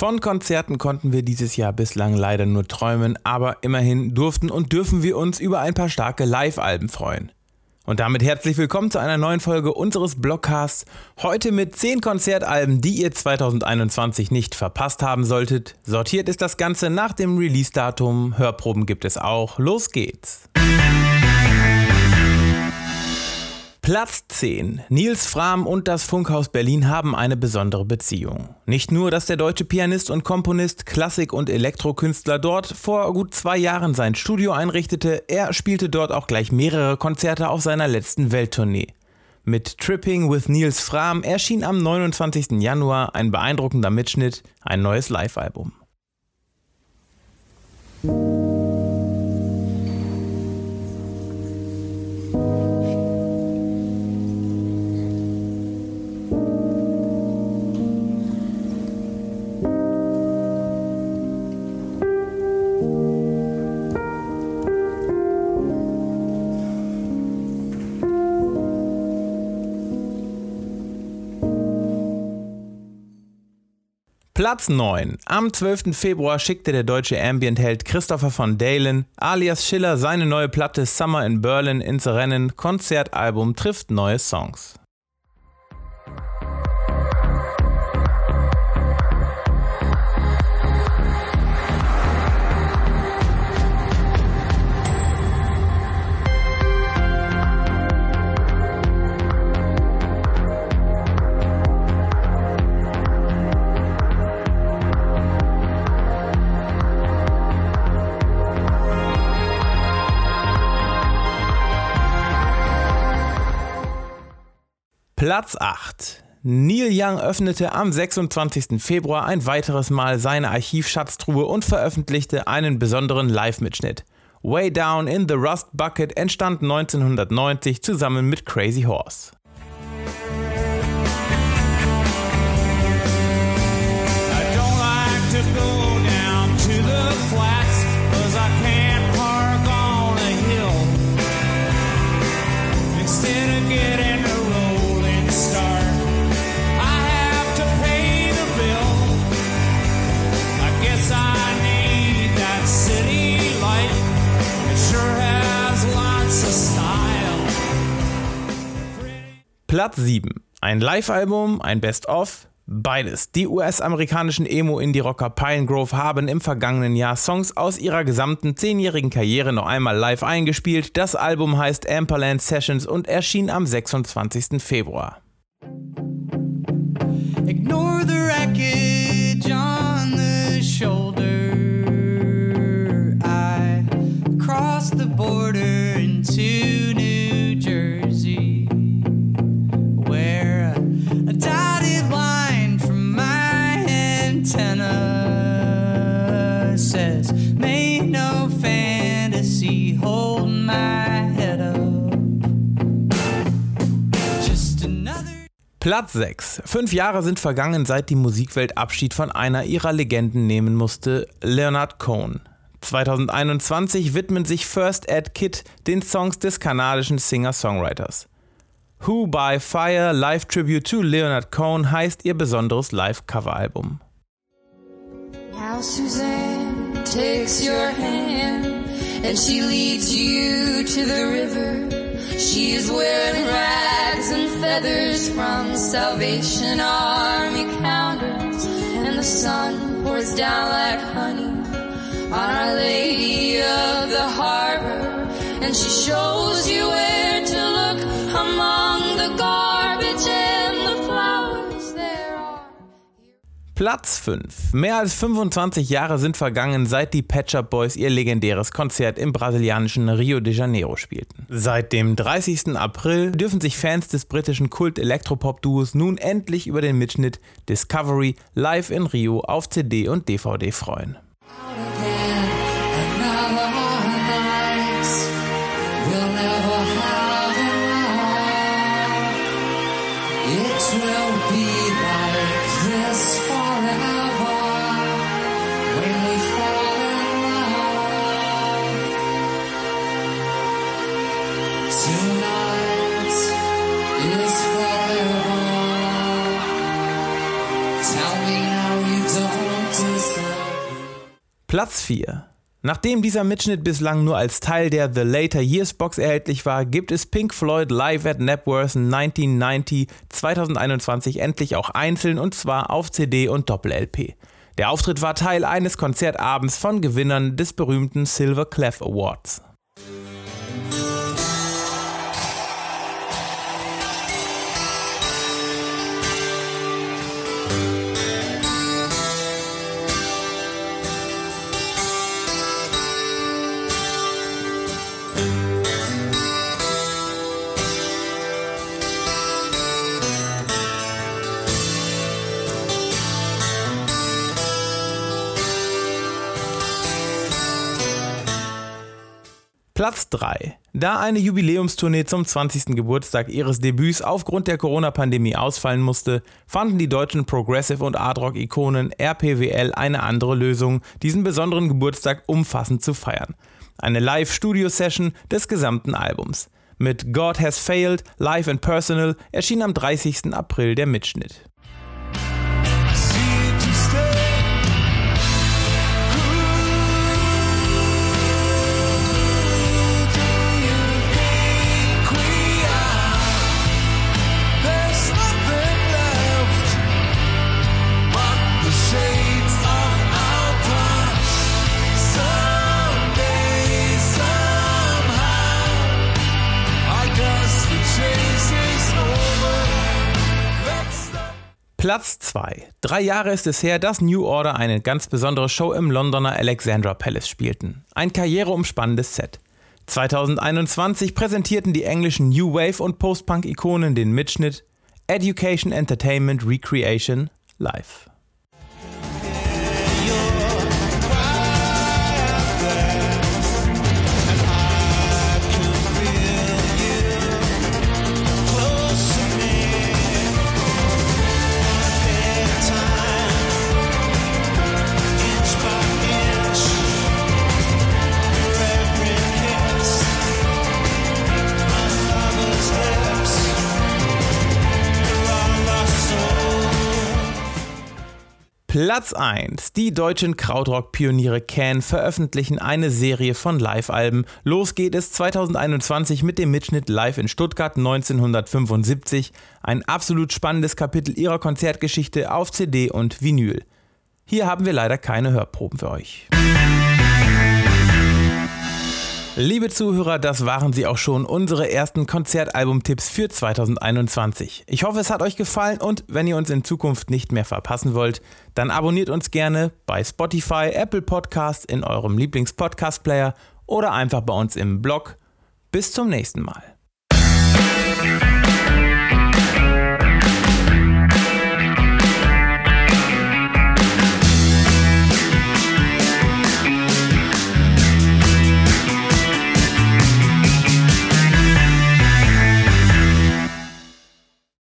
Von Konzerten konnten wir dieses Jahr bislang leider nur träumen, aber immerhin durften und dürfen wir uns über ein paar starke Live-Alben freuen. Und damit herzlich willkommen zu einer neuen Folge unseres Blogcasts. Heute mit 10 Konzertalben, die ihr 2021 nicht verpasst haben solltet. Sortiert ist das Ganze nach dem Release-Datum. Hörproben gibt es auch. Los geht's! Platz 10. Nils Frahm und das Funkhaus Berlin haben eine besondere Beziehung. Nicht nur, dass der deutsche Pianist und Komponist, Klassik- und Elektrokünstler dort vor gut zwei Jahren sein Studio einrichtete, er spielte dort auch gleich mehrere Konzerte auf seiner letzten Welttournee. Mit Tripping with Nils Frahm erschien am 29. Januar ein beeindruckender Mitschnitt, ein neues Live-Album. Platz 9. Am 12. Februar schickte der deutsche Ambient-Held Christopher von Dalen alias Schiller seine neue Platte Summer in Berlin ins Rennen. Konzertalbum trifft neue Songs. Platz 8. Neil Young öffnete am 26. Februar ein weiteres Mal seine Archivschatztruhe und veröffentlichte einen besonderen Live-Mitschnitt. Way Down in the Rust Bucket entstand 1990 zusammen mit Crazy Horse. Platz 7. Ein Live-Album, ein Best-of, beides. Die US-amerikanischen Emo-Indie-Rocker Pinegrove haben im vergangenen Jahr Songs aus ihrer gesamten zehnjährigen Karriere noch einmal live eingespielt. Das Album heißt Amperland Sessions und erschien am 26. Februar. Platz 6. Fünf Jahre sind vergangen, seit die Musikwelt Abschied von einer ihrer Legenden nehmen musste, Leonard Cohen. 2021 widmen sich First Ed Kid den Songs des kanadischen Singer-Songwriters. Who by Fire Live Tribute to Leonard Cohen heißt ihr besonderes Live-Cover-Album. Now Suzanne takes your hand and she leads you to the river. She's wearing rags and feathers from Salvation Army counters, and the sun pours down like honey on Our Lady of the Harbor, and she shows you where Platz 5. Mehr als 25 Jahre sind vergangen, seit die Pet Shop Boys ihr legendäres Konzert im brasilianischen Rio de Janeiro spielten. Seit dem 30. April dürfen sich Fans des britischen Kult-Elektropop-Duos nun endlich über den Mitschnitt Discovery live in Rio auf CD und DVD freuen. Platz 4. Nachdem dieser Mitschnitt bislang nur als Teil der The Later Years Box erhältlich war, gibt es Pink Floyd Live at Napworth 1990 2021 endlich auch einzeln und zwar auf CD und Doppel-LP. Der Auftritt war Teil eines Konzertabends von Gewinnern des berühmten Silver Clef Awards. Platz 3. Da eine Jubiläumstournee zum 20. Geburtstag ihres Debüts aufgrund der Corona-Pandemie ausfallen musste, fanden die deutschen Progressive- und Art-Rock-Ikonen RPWL eine andere Lösung, diesen besonderen Geburtstag umfassend zu feiern. Eine Live-Studio-Session des gesamten Albums. Mit God Has Failed, Live and Personal erschien am 30. April der Mitschnitt. Platz 2. Drei Jahre ist es her, dass New Order eine ganz besondere Show im Londoner Alexandra Palace spielten. Ein karriereumspannendes Set. 2021 präsentierten die englischen New Wave und Post-Punk-Ikonen den Mitschnitt Education Entertainment Recreation Live. Platz 1. Die deutschen Krautrock-Pioniere Can veröffentlichen eine Serie von Live-Alben. Los geht es 2021 mit dem Mitschnitt Live in Stuttgart 1975. Ein absolut spannendes Kapitel ihrer Konzertgeschichte auf CD und Vinyl. Hier haben wir leider keine Hörproben für euch. Liebe Zuhörer, das waren sie auch schon, unsere ersten Konzertalbum-Tipps für 2021. Ich hoffe, es hat euch gefallen und wenn ihr uns in Zukunft nicht mehr verpassen wollt, dann abonniert uns gerne bei Spotify, Apple Podcasts, in eurem Lieblings-Podcast-Player oder einfach bei uns im Blog. Bis zum nächsten Mal.